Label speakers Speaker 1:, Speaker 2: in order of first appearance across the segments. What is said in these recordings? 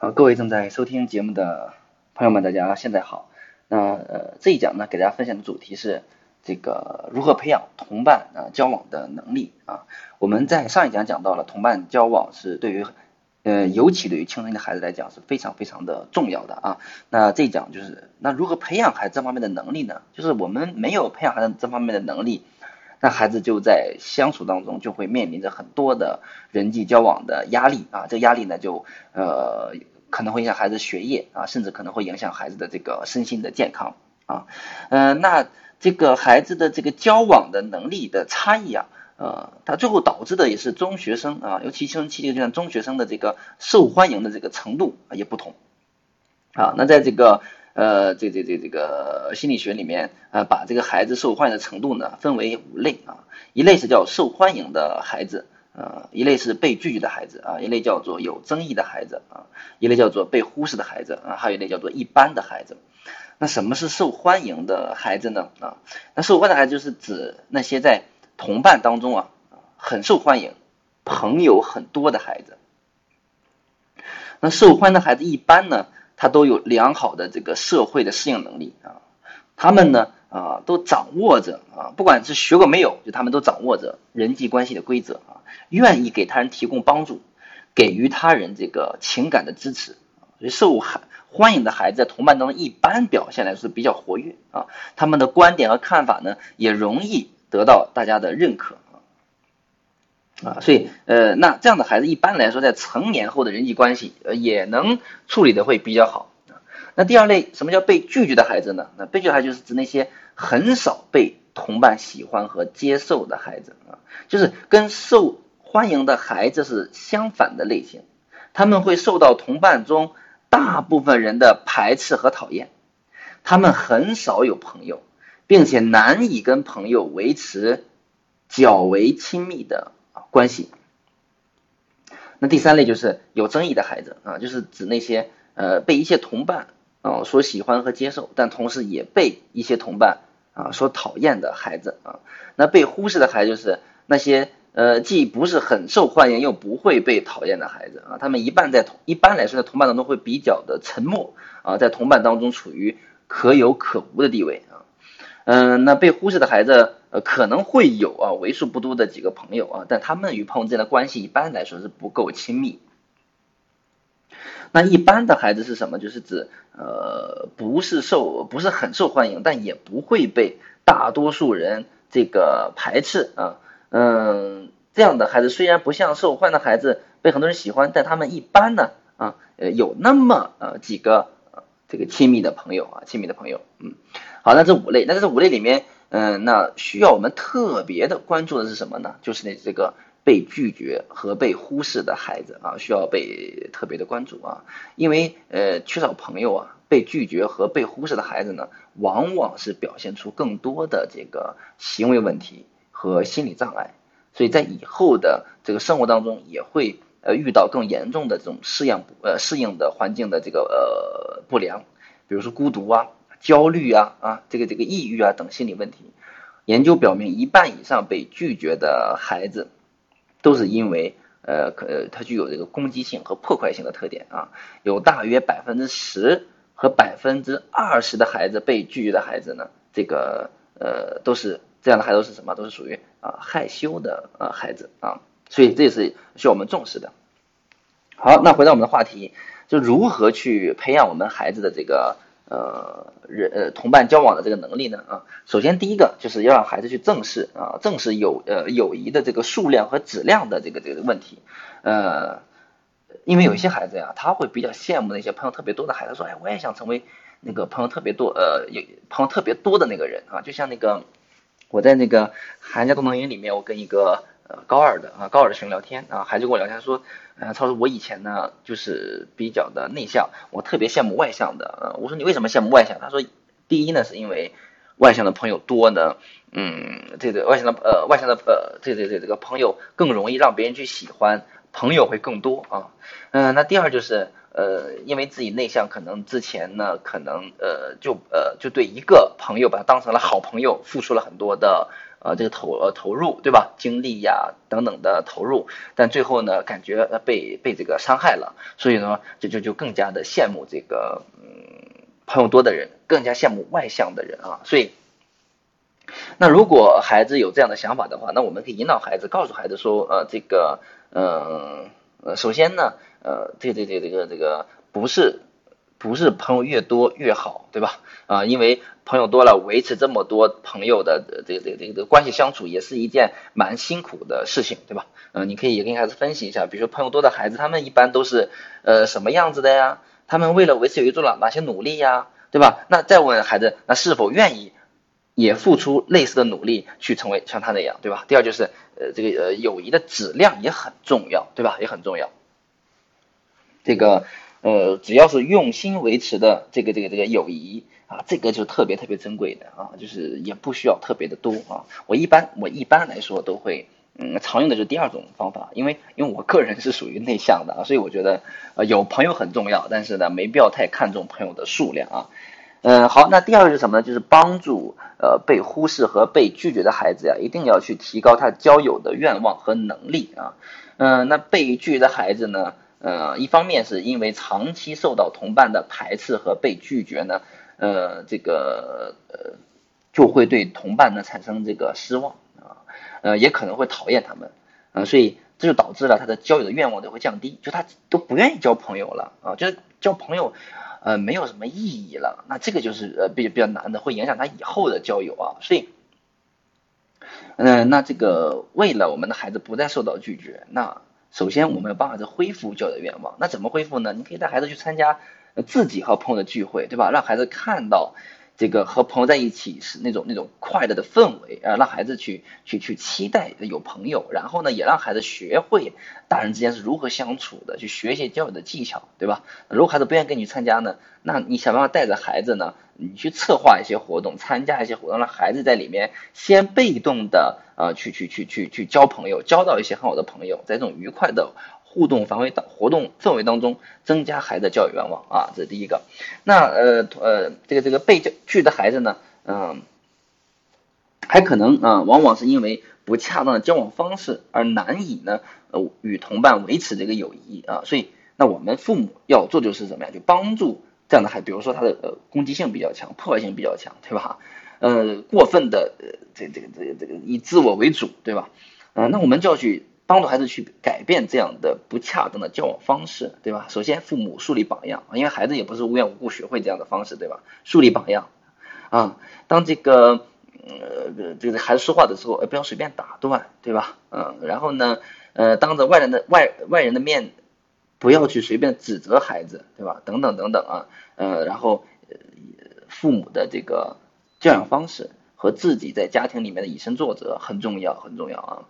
Speaker 1: 好，各位正在收听节目的朋友们，大家现在好。那呃这一讲呢，给大家分享的主题是这个如何培养同伴啊交往的能力啊。我们在上一讲讲到了同伴交往是对于呃尤其对于青春期的孩子来讲是非常非常的重要的啊。那这一讲就是那如何培养孩子这方面的能力呢？就是我们没有培养孩子这方面的能力。那孩子就在相处当中就会面临着很多的人际交往的压力啊，这压力呢就呃可能会影响孩子学业啊，甚至可能会影响孩子的这个身心的健康啊，嗯，那这个孩子的这个交往的能力的差异啊，呃，它最后导致的也是中学生啊，尤其青春期这个阶段中学生的这个受欢迎的这个程度也不同啊，那在这个。呃，这这这这个心理学里面，呃，把这个孩子受欢迎的程度呢，分为五类啊。一类是叫受欢迎的孩子，呃，一类是被拒绝的孩子啊，一类叫做有争议的孩子啊，一类叫做被忽视的孩子啊，还有一类叫做一般的孩子。那什么是受欢迎的孩子呢？啊，那受欢迎的孩子就是指那些在同伴当中啊，很受欢迎，朋友很多的孩子。那受欢迎的孩子一般呢？他都有良好的这个社会的适应能力啊，他们呢啊都掌握着啊，不管是学过没有，就他们都掌握着人际关系的规则啊，愿意给他人提供帮助，给予他人这个情感的支持，所以受欢欢迎的孩子在同伴当中一般表现来说比较活跃啊，他们的观点和看法呢也容易得到大家的认可。啊，所以呃，那这样的孩子一般来说，在成年后的人际关系呃也能处理的会比较好。那第二类，什么叫被拒绝的孩子呢？那被拒的孩子就是指那些很少被同伴喜欢和接受的孩子啊，就是跟受欢迎的孩子是相反的类型。他们会受到同伴中大部分人的排斥和讨厌，他们很少有朋友，并且难以跟朋友维持较为亲密的。关系，那第三类就是有争议的孩子啊，就是指那些呃被一些同伴啊所喜欢和接受，但同时也被一些同伴啊所讨厌的孩子啊。那被忽视的孩子就是那些呃既不是很受欢迎又不会被讨厌的孩子啊。他们一般在同一般来说在同伴当中会比较的沉默啊，在同伴当中处于可有可无的地位啊。嗯，那被忽视的孩子。呃，可能会有啊，为数不多的几个朋友啊，但他们与朋友之间的关系一般来说是不够亲密。那一般的孩子是什么？就是指呃，不是受不是很受欢迎，但也不会被大多数人这个排斥啊。嗯，这样的孩子虽然不像受欢的孩子被很多人喜欢，但他们一般呢啊，呃，有那么呃几个这个亲密的朋友啊，亲密的朋友。嗯，好，那这五类，那这五类里面。嗯，那需要我们特别的关注的是什么呢？就是那这个被拒绝和被忽视的孩子啊，需要被特别的关注啊，因为呃缺少朋友啊，被拒绝和被忽视的孩子呢，往往是表现出更多的这个行为问题和心理障碍，所以在以后的这个生活当中也会呃遇到更严重的这种适应呃适应的环境的这个呃不良，比如说孤独啊。焦虑啊啊，这个这个抑郁啊等心理问题，研究表明，一半以上被拒绝的孩子，都是因为呃可他具有这个攻击性和破坏性的特点啊，有大约百分之十和百分之二十的孩子被拒绝的孩子呢，这个呃都是这样的孩子是什么？都是属于啊害羞的啊孩子啊，所以这也是需要我们重视的。好，那回到我们的话题，就如何去培养我们孩子的这个。呃，人呃同伴交往的这个能力呢啊，首先第一个就是要让孩子去正视啊，正视友呃友谊的这个数量和质量的这个这个问题，呃，因为有些孩子呀，他会比较羡慕那些朋友特别多的孩子，说哎，我也想成为那个朋友特别多呃有朋友特别多的那个人啊，就像那个我在那个寒假动能营里面，我跟一个。呃，高二的啊，高二的学生聊天啊，孩子跟我聊天说，呃，他说我以前呢就是比较的内向，我特别羡慕外向的。呃，我说你为什么羡慕外向？他说，第一呢是因为外向的朋友多呢，嗯，这个外向的呃外向的呃这这这这个朋友更容易让别人去喜欢，朋友会更多啊。嗯，那第二就是呃，因为自己内向，可能之前呢可能呃就呃就对一个朋友把他当成了好朋友，付出了很多的。呃这个投呃投入对吧？精力呀等等的投入，但最后呢感觉被被这个伤害了，所以呢就就就更加的羡慕这个嗯朋友多的人，更加羡慕外向的人啊。所以，那如果孩子有这样的想法的话，那我们可以引导孩子，告诉孩子说呃这个嗯呃首先呢呃这个这个这个这个不是。不是朋友越多越好，对吧？啊，因为朋友多了，维持这么多朋友的这个这个这个关系相处，也是一件蛮辛苦的事情，对吧？嗯，你可以也跟孩子分析一下，比如说朋友多的孩子，他们一般都是呃什么样子的呀？他们为了维持友谊做了哪些努力呀？对吧？那再问孩子，那是否愿意也付出类似的努力去成为像他那样，对吧？第二就是呃这个呃友谊的质量也很重要，对吧？也很重要，这个。呃，只要是用心维持的这个这个这个友谊啊，这个就特别特别珍贵的啊，就是也不需要特别的多啊。我一般我一般来说都会，嗯，常用的是第二种方法，因为因为我个人是属于内向的啊，所以我觉得呃有朋友很重要，但是呢没必要太看重朋友的数量啊。嗯，好，那第二个是什么呢？就是帮助呃被忽视和被拒绝的孩子呀，一定要去提高他交友的愿望和能力啊。嗯，那被拒绝的孩子呢？呃，一方面是因为长期受到同伴的排斥和被拒绝呢，呃，这个呃就会对同伴呢产生这个失望啊，呃，也可能会讨厌他们啊，所以这就导致了他的交友的愿望都会降低，就他都不愿意交朋友了啊，就是交朋友呃没有什么意义了，那这个就是呃比比较难的，会影响他以后的交友啊，所以，嗯，那这个为了我们的孩子不再受到拒绝，那。首先，我们要帮孩子恢复教育的愿望。那怎么恢复呢？你可以带孩子去参加自己和朋友的聚会，对吧？让孩子看到这个和朋友在一起是那种那种快乐的氛围啊，让孩子去去去期待有朋友。然后呢，也让孩子学会大人之间是如何相处的，去学一些交友的技巧，对吧？如果孩子不愿意跟你参加呢，那你想办法带着孩子呢，你去策划一些活动，参加一些活动，让孩子在里面先被动的。啊，去去去去去交朋友，交到一些很好的朋友，在这种愉快的互动范围当活动氛围当中，增加孩子教育愿望啊，这是第一个。那呃呃，这个这个被教拒的孩子呢，嗯，还可能啊，往往是因为不恰当的交往方式而难以呢呃与同伴维持这个友谊啊，所以那我们父母要做就是怎么样，就帮助这样的孩子，比如说他的呃攻击性比较强，破坏性比较强，对吧？呃，过分的呃，这这个这个这个以自我为主，对吧？呃，那我们就要去帮助孩子去改变这样的不恰当的交往方式，对吧？首先，父母树立榜样，因为孩子也不是无缘无故学会这样的方式，对吧？树立榜样啊，当这个呃这个孩子说话的时候，不要随便打断，对吧？嗯，然后呢，呃，当着外人的外外人的面，不要去随便指责孩子，对吧？等等等等啊，呃，然后父母的这个。教养方式和自己在家庭里面的以身作则很重要，很重要啊。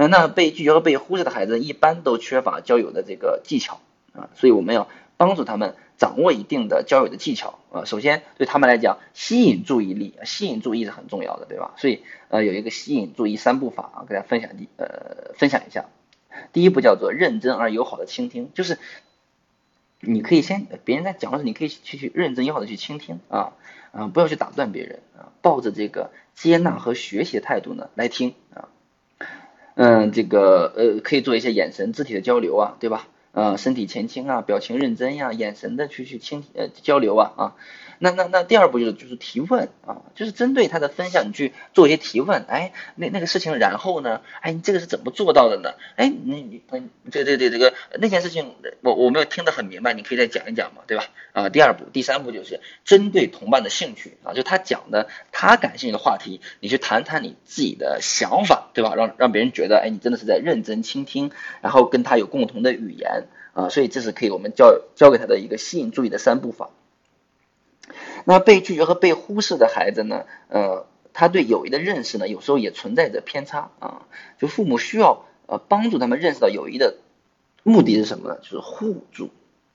Speaker 1: 嗯，那被拒绝和被忽视的孩子一般都缺乏交友的这个技巧啊，所以我们要帮助他们掌握一定的交友的技巧啊。首先对他们来讲，吸引注意力，吸引注意是很重要的，对吧？所以呃，有一个吸引注意三步法啊，给大家分享第呃分享一下。第一步叫做认真而友好的倾听，就是你可以先别人在讲的时候，你可以去去认真友好的去倾听啊。啊，不要去打断别人啊，抱着这个接纳和学习的态度呢来听啊，嗯，这个呃可以做一些眼神、肢体的交流啊，对吧？嗯，身体前倾啊，表情认真呀，眼神的去去倾呃交流啊啊。那那那第二步就是就是提问啊，就是针对他的分享，你去做一些提问。哎，那那个事情，然后呢？哎，你这个是怎么做到的呢？哎，你你嗯，这这这这个那件事情，我我没有听得很明白，你可以再讲一讲嘛，对吧？啊，第二步，第三步就是针对同伴的兴趣啊，就他讲的他感兴趣的话题，你去谈谈你自己的想法，对吧？让让别人觉得，哎，你真的是在认真倾听，然后跟他有共同的语言啊，所以这是可以我们教教给他的一个吸引注意的三步法。那被拒绝和被忽视的孩子呢？呃，他对友谊的认识呢，有时候也存在着偏差啊。就父母需要呃帮助他们认识到友谊的目的是什么呢？就是互助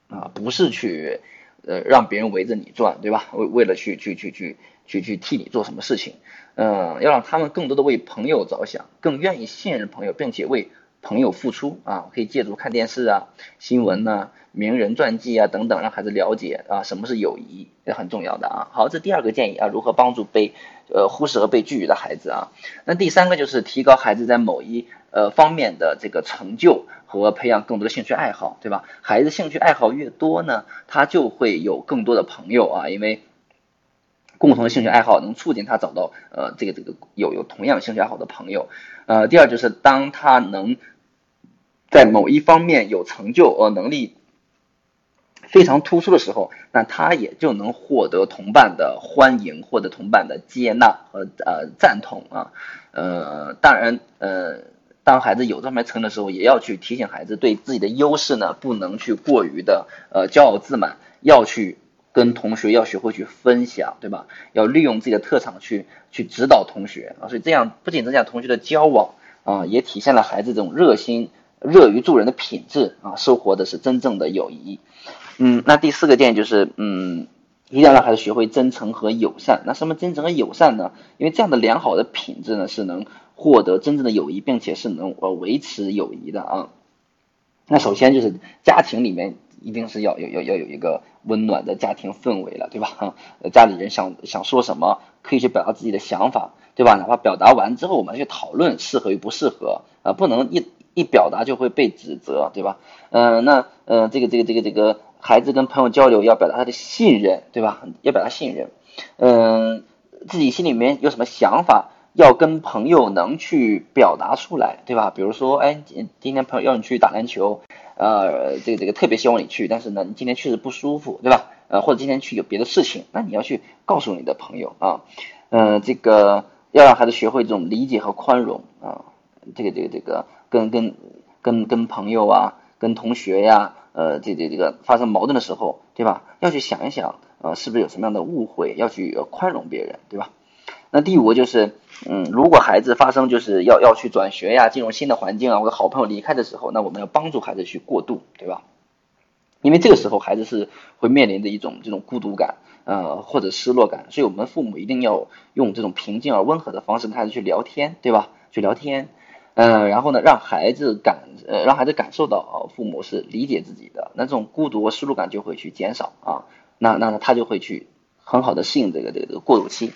Speaker 1: 啊，不是去呃让别人围着你转，对吧？为为了去去去去去去替你做什么事情，嗯，要让他们更多的为朋友着想，更愿意信任朋友，并且为朋友付出啊，可以借助看电视啊、新闻呐、名人传记啊等等，让孩子了解啊什么是友谊，也很重要的啊。好，这第二个建议啊，如何帮助被呃忽视和被拒绝的孩子啊？那第三个就是提高孩子在某一呃方面的这个成就和培养更多的兴趣爱好，对吧？孩子兴趣爱好越多呢，他就会有更多的朋友啊，因为共同的兴趣爱好能促进他找到呃这个这个有有同样兴趣爱好的朋友。呃，第二就是当他能在某一方面有成就呃能力非常突出的时候，那他也就能获得同伴的欢迎，获得同伴的接纳和呃赞同啊。呃，当然呃，当孩子有这方面成的时候，也要去提醒孩子对自己的优势呢，不能去过于的呃骄傲自满，要去跟同学要学会去分享，对吧？要利用自己的特长去去指导同学啊。所以这样不仅增加同学的交往啊，也体现了孩子这种热心。乐于助人的品质啊，收获的是真正的友谊。嗯，那第四个建议就是，嗯，一定要让孩子学会真诚和友善。那什么真诚和友善呢？因为这样的良好的品质呢，是能获得真正的友谊，并且是能呃维持友谊的啊。那首先就是家庭里面一定是要有要要有一个温暖的家庭氛围了，对吧？家里人想想说什么，可以去表达自己的想法，对吧？哪怕表达完之后，我们去讨论适合与不适合啊，不能一。一表达就会被指责，对吧？嗯，那呃，这个这个这个这个孩子跟朋友交流要表达他的信任，对吧？要表达信任，嗯，自己心里面有什么想法，要跟朋友能去表达出来，对吧？比如说，哎，今天朋友要你去打篮球，呃，这个这个特别希望你去，但是呢，你今天确实不舒服，对吧？呃，或者今天去有别的事情，那你要去告诉你的朋友啊，嗯，这个要让孩子学会这种理解和宽容啊，这个这个这个。跟跟跟跟朋友啊，跟同学呀，呃，这这这个发生矛盾的时候，对吧？要去想一想，呃，是不是有什么样的误会，要去宽容别人，对吧？那第五个就是，嗯，如果孩子发生就是要要去转学呀，进入新的环境啊，或者好朋友离开的时候，那我们要帮助孩子去过渡，对吧？因为这个时候孩子是会面临着一种这种孤独感，呃，或者失落感，所以我们父母一定要用这种平静而温和的方式跟孩子去聊天，对吧？去聊天。嗯，然后呢，让孩子感呃，让孩子感受到啊，父母是理解自己的，那这种孤独和失落感就会去减少啊，那那他就会去很好的适应这个这个这个过渡期。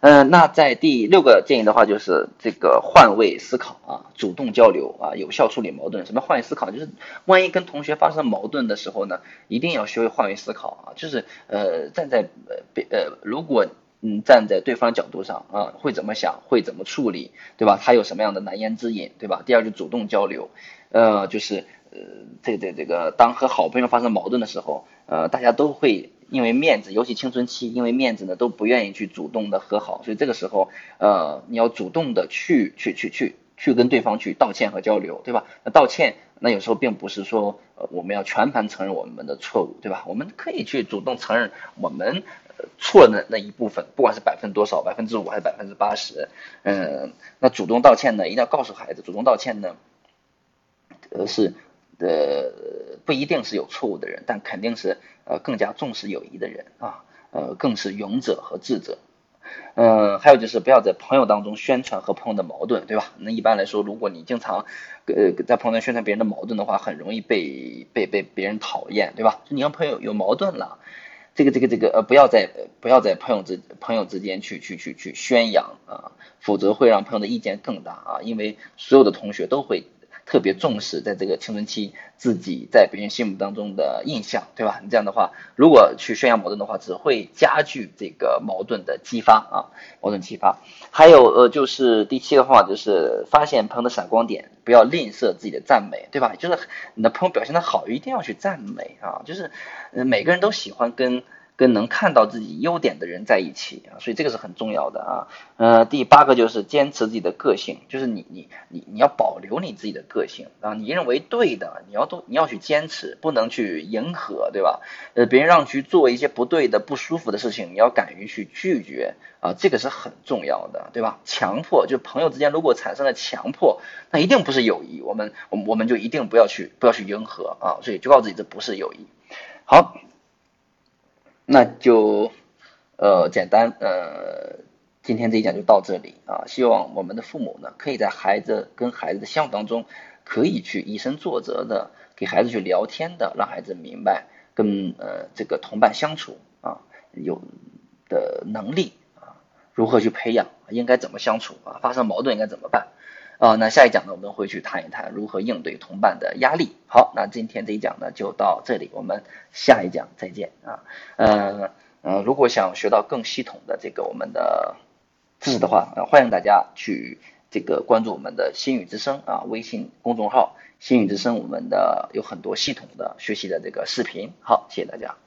Speaker 1: 嗯，那在第六个建议的话，就是这个换位思考啊，主动交流啊，有效处理矛盾。什么换位思考？就是万一跟同学发生矛盾的时候呢，一定要学会换位思考啊，就是呃，站在呃别呃，如果。嗯，站在对方角度上啊，会怎么想，会怎么处理，对吧？他有什么样的难言之隐，对吧？第二就主动交流，呃，就是呃，这这这个，当和好朋友发生矛盾的时候，呃，大家都会因为面子，尤其青春期，因为面子呢，都不愿意去主动的和好，所以这个时候，呃，你要主动的去去去去去跟对方去道歉和交流，对吧？那道歉，那有时候并不是说呃我们要全盘承认我们的错误，对吧？我们可以去主动承认我们。错的那一部分，不管是百分多少，百分之五还是百分之八十，嗯，那主动道歉呢，一定要告诉孩子，主动道歉呢，呃是呃不一定是有错误的人，但肯定是呃更加重视友谊的人啊，呃更是勇者和智者，嗯，还有就是不要在朋友当中宣传和朋友的矛盾，对吧？那一般来说，如果你经常呃在朋友圈宣传别人的矛盾的话，很容易被被被别人讨厌，对吧？你和朋友有矛盾了。这个这个这个呃，不要在不要在朋友之朋友之间去去去去宣扬啊，否则会让朋友的意见更大啊，因为所有的同学都会。特别重视在这个青春期自己在别人心目当中的印象，对吧？你这样的话，如果去宣扬矛盾的话，只会加剧这个矛盾的激发啊，矛盾激发。还有呃，就是第七个方法就是发现朋友的闪光点，不要吝啬自己的赞美，对吧？就是你的朋友表现的好，一定要去赞美啊，就是每个人都喜欢跟。跟能看到自己优点的人在一起啊，所以这个是很重要的啊。呃，第八个就是坚持自己的个性，就是你你你你要保留你自己的个性啊，你认为对的，你要都你要去坚持，不能去迎合，对吧？呃，别人让去做一些不对的、不舒服的事情，你要敢于去拒绝啊，这个是很重要的，对吧？强迫就朋友之间如果产生了强迫，那一定不是友谊，我们我们我们就一定不要去不要去迎合啊，所以就告诉自己这不是友谊。好。那就呃简单呃今天这一讲就到这里啊，希望我们的父母呢，可以在孩子跟孩子的相处当中，可以去以身作则的给孩子去聊天的，让孩子明白跟呃这个同伴相处啊有的能力啊，如何去培养，应该怎么相处啊，发生矛盾应该怎么办。啊，那下一讲呢，我们会去谈一谈如何应对同伴的压力。好，那今天这一讲呢就到这里，我们下一讲再见啊。嗯嗯，如果想学到更系统的这个我们的知识的话，呃，欢迎大家去这个关注我们的心语之声啊微信公众号，心语之声我们的有很多系统的学习的这个视频。好，谢谢大家。